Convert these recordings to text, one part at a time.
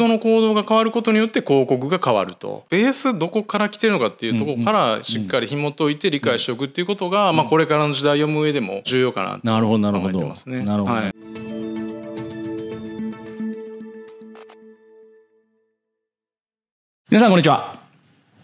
人の行動が変わることによって広告が変わるとベースどこから来てるのかっていうところからしっかり紐解いて理解しておくっていうことが、まあ、これからの時代読む上でも重要かなとなるほどなるほど。考えてますね。なるほど、はい。皆さんこんにちは。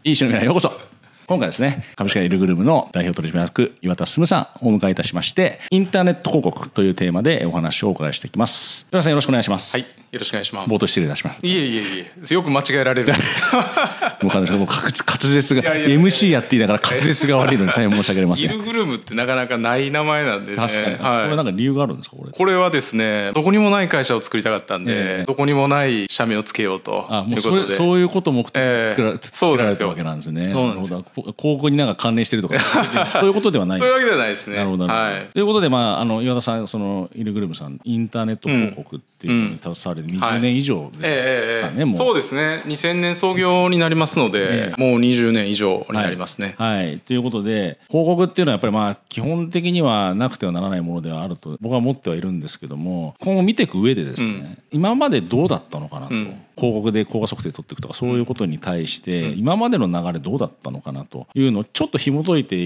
いい週の未来へようこそ今回ですね株式会社イルグルームの代表取締役岩田進さんをお迎えいたしましてインターネット広告というテーマでお話をお伺いしていきます岩田さんよろしくお願いします、はい、よろしくお願いします。冒頭失礼いたしますいえいえいえ、よく間違えられる。もう彼女もう滑滑舌が MC やっていながら滑舌が悪いのに大変申し訳ありませんイルグルームってなかなかない名前なんでね。確かに、これは。ないんか理由があるんですかこれこれはですね、どこにもない会社を作りたかったんえで、えどこにもない社名をつけようとあもいううことで。それそういうことを目的で作ら,、ええ作そうなんですよられたわけなんですね。そうなんですよるほどこ広告になんか関連してるとか そういうことではない。そういうわけではないですね。なるほどなるほど、はい。ということで、まあ、あの岩田さんそのイルグルームさんインターネット広告っていうのに携われて20年以上ですかね、ええええもう。そうですね。2000年創業になりますので、えもう20年以上になりますね、はい、ということで広告っていうのはやっぱりまあ基本的にはなくてはならないものではあると僕は思ってはいるんですけども今後見ていく上でですね、今までどうだったのかなと、ん。広告で効果測定取っていくとかそういうことに対して、今までの流れどうだったのかなというのをちょっと紐解いて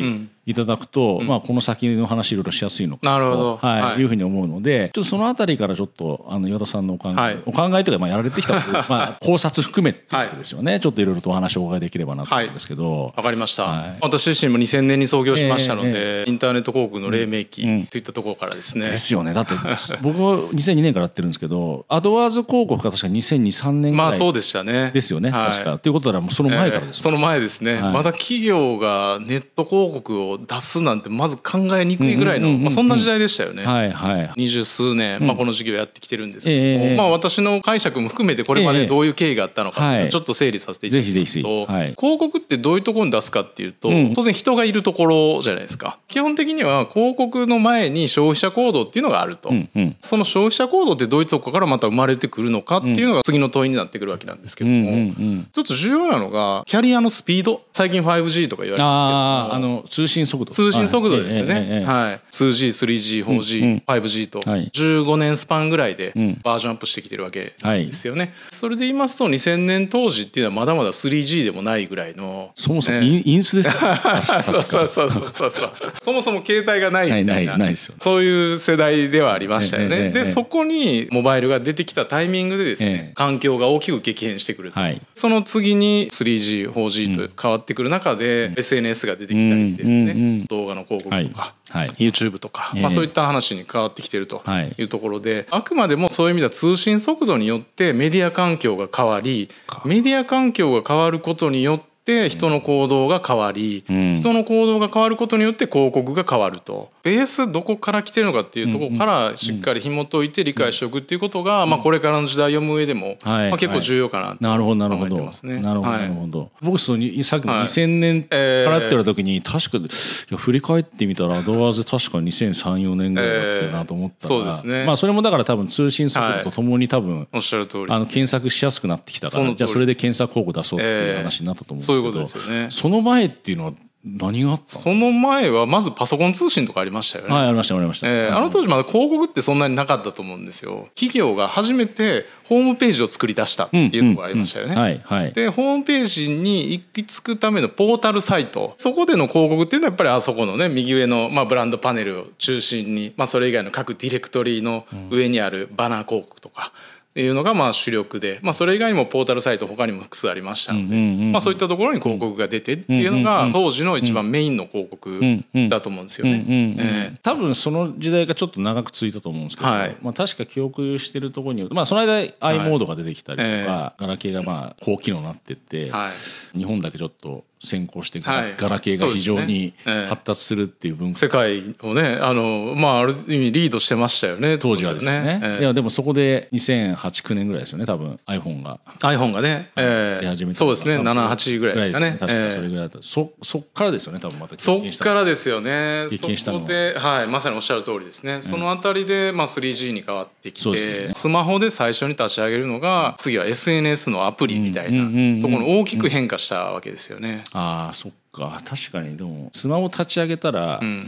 いただくと、まあ、この先の話いろいろしやすいのかなるほど。と、はいはい。い、うふうに思うのでちょっとそのあたりからちょっとあの岩田さんのお考え、はい。お考えというかまあやられてきたことです、まあ、考察含めっていうことですよね、ちょっといろいろとお話をお伺いできればなと思うんですけど。わかりました、はい私自身も2000年に創業しましたので、えインターネット広告の黎明期うんといったところからですね、ですよね。だって僕は2002年からやってるんですけど アドワーズ広告が確か2002,3年ぐらいまあそうでしたね。ですよね、はい。確か。ということならもうその前からですよ、えーその前ですね、はい。まだ企業がネット広告を出すなんてまず考えにくいぐらいの、まあ、そんな時代でしたよね、はいはい。二十数年、まあ、この事業やってきてるんですけども、ええまあ、私の解釈も含めてこれまええでどういう経緯があったのかちょっと整理させていただきますと、広告ってどういうところに出すかっていうと、うん。当然人がいるところじゃないですか。基本的には広告の前に消費者行動っていうのがあると。うんうん。その消費者行動ってどういうところからまた生まれてくるのかっていうのが次の問いになってくるわけなんですけども、うんうんうん。一つ重要なのがキャリアのスピード。最近 5G とか言われてますけどあの通信速度。通信速度ですよね、はい。ええええええ。はい、2G、3G、4G、うんうん。5G とはい。15年スパンぐらいでうん。バージョンアップしてきてるわけですよね。それで言いますと2000年当時っていうのはまだまだ 3G でもないぐらいのそもそもね。イン,、スですよ そうそうそうそうそうそう。そもそも携帯がないみたいなそういう世代ではありましたよね。でそこにモバイルが出てきたタイミングでですね、ええ。環境が大きく激変してくると、はい。その次に 3G、4G と変わってくる中で、SNS が出てきたりですね、うんうんうん。動画の広告とか、はい。はい。YouTube とか、ええ。まあ、そういった話に変わってきてるとはい。いうところで、あくまでもそういう意味では通信速度によってメディア環境が変わりメディア環境が変わることによって人の行動が変わり、うん。人の行動が変わることによって広告が変わると。ベースどこから来てるのかっていうところからしっかり紐解いて理解しておくっていうことが、まあ、これからの時代を読む上でも、はいまあ、結構重要かなとなるほどなるほ考えどてますね。なるほどはい。なるほど、僕そのさっきもはい。2000年かええらって言われた時に確かいや振り返ってみたらアドワーズ確か2003,4年ぐらいだったよなと思ったら、ええそうですね。まあそれもだから多分通信速度とともに多分、おっしゃる通りあの検索しやすくなってきたからじゃあそれで検索広告出そうっていうええ話になったと思うんですけど、そういうことですよね。その前っていうのは何があったの？その前はまずパソコン通信とかありましたよね。はいありましたありました、えーあの当時まだ広告ってそんなになかったと思うんですよ。企業が初めてホームページを作り出したっていうところがありましたよね。うんうんはいはいでホームページに行き着くためのポータルサイトそこでの広告っていうのはやっぱりあそこのね右上の、まあ、ブランドパネルを中心に、まあ、それ以外の各ディレクトリの上にあるバナー広告とか。っていうのがまあ主力で、まあ、それ以外にもポータルサイト他にも複数ありましたので、まあ、そういったところに広告が出てっていうのが当時の一番メインの広告だと思うんですよね。多分その時代がちょっと長く続いたと思うんですけど、はい。まあ、確か記憶してるところによると、まあ、その間 i モードが出てきたりとか、え。ガラケーがまあ高機能になってって、はい。日本だけちょっと先行してガラ,、ケーが非常に発達するっていう文化、世界をねあのまあある意味リードしてましたよね当時はですよね。ええ。いやでもそこで2008,9年ぐらいですよね多分 iPhone が。iPhone がね、ええ。出始めたそうですね多分78ぐらいですかね。確かええ。それぐらいだった、そそっからですよね多分またそっからですよね。経験したのはそこで、はい、まさにおっしゃる通りですね、そのあたりで、まあ、3G に変わってきそうですね。てスマホで最初に立ち上げるのが次は SNS のアプリみたいなところに大きく変化したわけですよね。ああそっか。確かに。でもスマホ立ち上げたら、うん。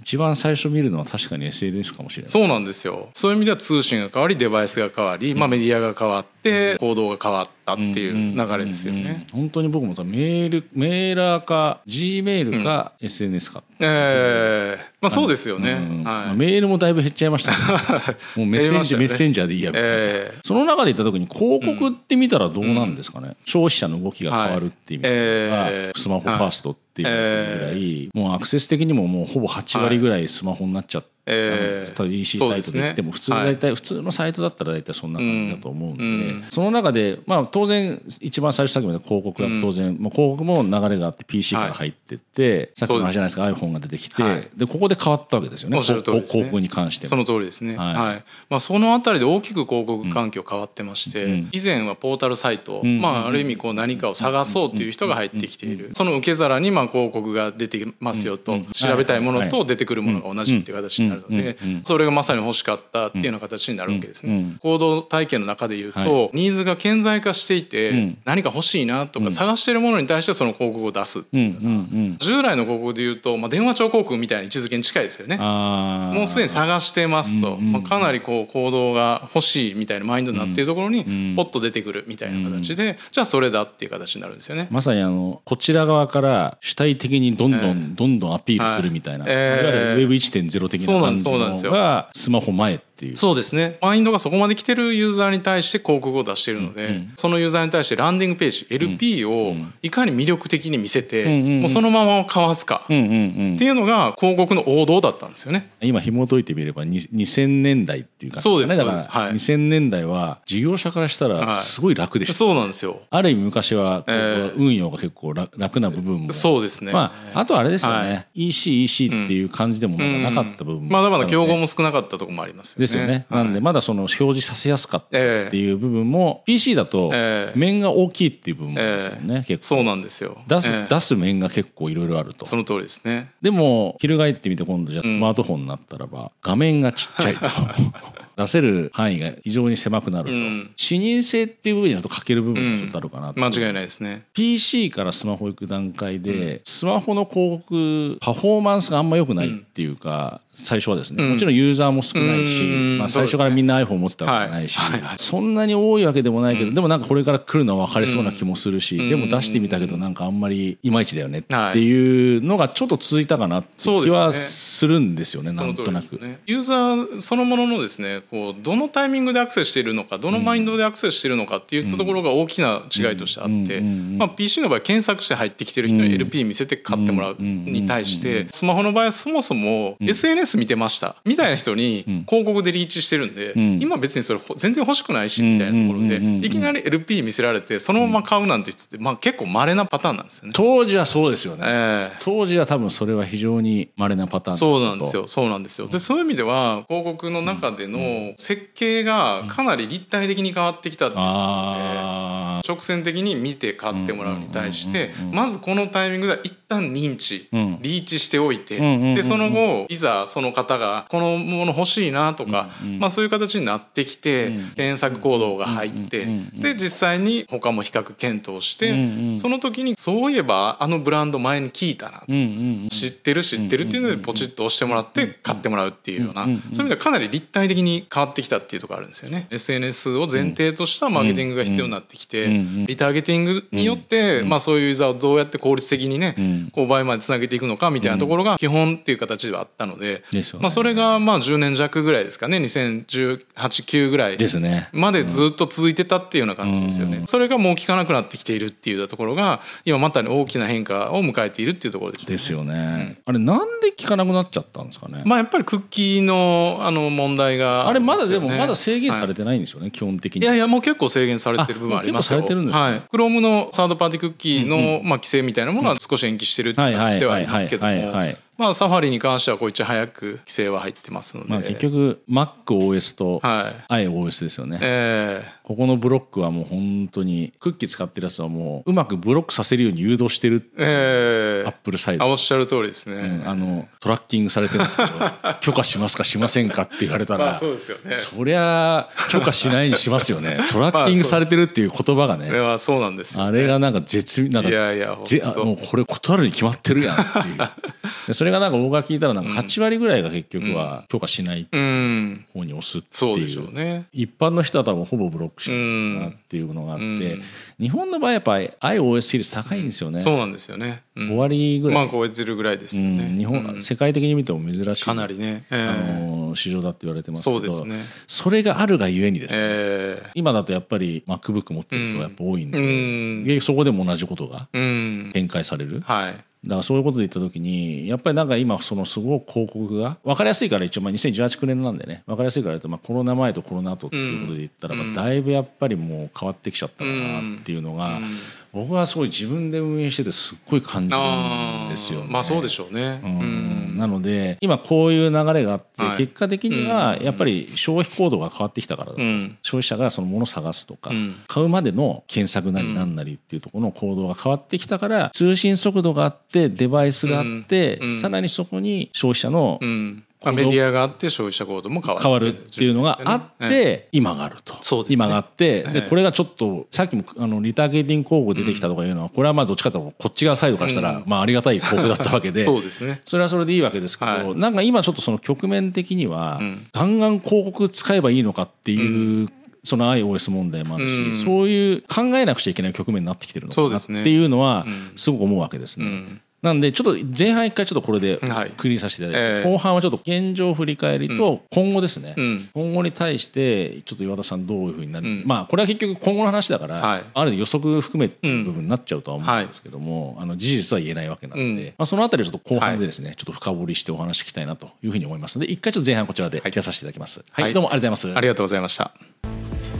一番最初見るのは確かに SNS かもしれない。そうなんですよ。そういう意味では通信が変わりデバイスが変わり、まあ、メディアが変わってで行動が変わったっていう流れですよね。本当に僕もさメールメーラーか G メールか SNS か、ええ。まあそうですよね。うんまあはい。メールもだいぶ減っちゃいましたね。もうメッセンジャー、ね。メッセンジャーでいいやみたいな、ええ。その中で言った時に広告って見たらどうなんですかね、消費者の動きが変わるっていう意味で。は、ええ。スマホファーストっていうぐらい、もうアクセス的にももうほぼ8割ぐらいスマホになっちゃって、ええ例えば EC サイトで言っても普通大体、普通のサイトだったら大体そんな感じだと思うんで、うん。その中で、まあ、当然一番最初さっきまで広告だと当然、まあ、広告も流れがあって PC から入ってって、さっきの話じゃないですか iPhone が出てきて、はい。でここで変わったわけですよね。広告に関してそも。の通りですね。はい。はい。まあそのあたりで大きく広告環境変わってまして、ん以前はポータルサイト、んまあある意味こう何かを探そうっていう人が入ってきている。その受け皿にまあ広告が出てますよと、調べたいものと出てくるものが同じっていう形になるのでそれがまさに欲しかったっていうような形になるわけですね。うん。行動体験の中で言うはと、ニーズが顕在化していうん。て、何か欲しいなとか探しているものに対してその広告を出す。うんうんうん。従来の広告で言うと、まあ電話帳広告みたいな位置づけに近いですよね。もうすでに探してますと、まあ、かなりこう行動が欲しいみたいなマインドになっているところにん。ポッと出てくるみたいな形で、じゃあそれだっていう形になるんですよね。まさにあのこちら側から主体的にどんどん、ええ。どんどんアピールするみたいな、いわゆる Web1.0 的な感じのがスマホ前っていう。そうですね。マインドがそこまで来てるユーザーに対して広告を出しているので、そのユーザーに対してランディングページ LP をいかに魅力的に見せて、んうんうん。もうそのままかわすかうんうんうんっていうのが広告の王道だったんですよね。今紐解いてみればに2000年代っていうか、そうですだからはい。2000年代は事業者からしたらはいすごい楽でした、そうなんですよ。ある意味昔は運用が結構楽楽な部分も。そうですね。まあ、あとはあれですよね、は EC、EC っていう感じでもなかった部分もまだまだ競合もも少なかったところもありますよね。ですよね。はいなんで、まだその表示させやすかったえっていう部分も、PC だとええ面が大きいっていう部分もありますよね、結構。そうなんですよ。出す、ええ出す面が結構いろいろあるとそ。の通りですね。でも、翻ってみて今度じゃあスマートフォンになったらば、画面がちっちゃいと。出せる範囲が非常に狭くなると。ん。視認性っていう部分にちょっと欠ける部分がちょっとあるかなと。間違いないですね。PC からスマホ行く段階で、スマホの広告パフォーマンスがあんま良くないっていうか、最初はですね、もちろんユーザーも少ないし、うん。まあ、最初からみんな iPhone 持ってたわけじゃないし、そんなに多いわけでもないけど、でもなんかこれから来るのは分かりそうな気もするし、でも出してみたけどなんかあんまりいまいちだよねっていうのがちょっと続いたかなって気はするんですよねそなんとなく。ね、ユーザーそのもののですねこうどのタイミングでアクセスしているのかどのマインドでアクセスしているのかっていったところが大きな違いとしてあって、まあ、PC の場合検索して入ってきてる人に LP 見せて買ってもらうに対してスマホの場合はそもそも SNS 見てましたみたいな人に広告でリーチしてるんで、今別にそれ全然欲しくないしみたいなところでいきなり LP 見せられてそのまま買うなんて人って、まあ、結構稀なパターンなんですよね。当時はそうですよね。ええ。当時は多分それは非常に稀なパターンそうなんですよ。そうなんですよ。でそういう意味では広告の中での設計がかなり立体的に変わってきたっていうのであ直線的に見て買ってもらうに対してまずこのタイミングでは一旦認知ん。リーチしておいてんうんうんでその後いざその方がこのもの欲しいなとかまあそういう形になってきて検索行動が入ってで実際に他も比較検討してその時にそういえばあのブランド前に聞いたなと。知ってる知ってるっていうのでポチッと押してもらって買ってもらうっていうようなそういう意味ではかなり立体的に変わってきたっていうところあるんですよね。SNS を前提としたマーケティングが必要になってきてリターゲティングによってまあそういうユーザーをどうやって効率的にね購買までつなげていくのかみたいなところが基本っていう形ではあったのでまあそれがまあ10年弱ぐらいですかね20189ぐらいですね。までずっと続いてたっていうような感じですよね。それがもう効かなくなってきているっていうところが今また大きな変化を迎えているっていうところでしょうねですよね。あれなんで効かなくなっちゃったんですかね？まあやっぱりクッキーのあの問題があれまだでもまだ制限されはいてないんですよね、基本的に。いやいやもう結構制限されてる部分ありますよ。結構されてるんですねはい。Chrome のサードパーティークッキーのまあ規制みたいなものは少し延期してるってはいはい形ではありますけどもまあサファリに関してはこういち早く規制は入ってますので。まあ結局 MacOS とはい。iOS ですよね。ええここのブロックはもう本当にクッキー使ってるやつはもううまくブロックさせるように誘導してるええ Apple サイド。あおっしゃる通りですね。あのトラッキングされてるんですけど 許可しますかしませんかって言われたら、まあそうですよね。そりゃ許可しないにしますよね トラッキングされてるっていう言葉がね、これはそうなんですよ。あれがなんか絶妙なんかいやいやもうこれ断るに決まってるやんっていう でそそれがなんか僕が聞いたらなんか8割ぐらいが結局は許可しないうん。方に押すっていう。そうでしょうね。一般の人は多分ほぼブロックしないなっていうのがあって、うん。日本の場合やっぱ iOS 比率高いんですよね、そうなんですよね、うん。5割ぐらい、まあ超えてるぐらいですよね、うん。日本、うん。世界的に見ても珍しい。かなりね、ええ。あの市場だって言われてますけど。そうですね。それがあるがゆえにですね、ええ。今だとやっぱり MacBook 持ってる人がやっぱ多いんで、うん。でそこでも同じことがうん。展開される、はいだからそういうことで言った時にやっぱりなんか今そのすごく広告が分かりやすいから一応まあ2018年なんでね分かりやすいから言うとまあコロナ前とコロナ後っていうことで言ったらばだいぶやっぱりもう変わってきちゃったかなっていうのが僕はすごい自分で運営しててすっごい感じるんですよね。まあそうでしょうね、うん。なので今こういう流れがあってはい。結果的にはやっぱり消費行動が変わってきたから消費者がそのものを探すとか、うん。買うまでの検索なりなんなりっていうところの行動が変わってきたから通信速度があってデバイスがあって、うんさらにそこに消費者のメディアがあって消費者行動も変わる。っていうのがあって、え今があると。ね。今があってでえ。えこれがちょっとさっきもあのリターゲティング広告出てきたとかいうのはこれはまあどっちかというとこっち側サイドからしたらまあありがたい広告だったわけで。そうですね。それはそれでいいわけですけど、はい。なんか今ちょっとその局面的には、ん。ガンガン広告使えばいいのかっていう、その iOS 問題もあるし、うん。そういう考えなくちゃいけない局面になってきてるのかなっていうのはうん。すごく思うわけですね。うんなんでちょっと前半一回ちょっとこれではい。クリアさせていただいて、ええ。後半はちょっと現状振り返りと今後ですね、うん。今後に対してちょっと岩田さんどういうふうになる、うん。まあこれは結局今後の話だから、はい。ある意味予測含めて部分になっちゃうとは思うんですけども、あの事実は言えないわけなので、うん。まあ、そのあたりをちょっと後半でですね、ちょっと深掘りしてお話ししたいなというふうに思いますので一回ちょっと前半こちらで切らさせていただきます。はい、はい。どうもありがとうございます。ありがとうございました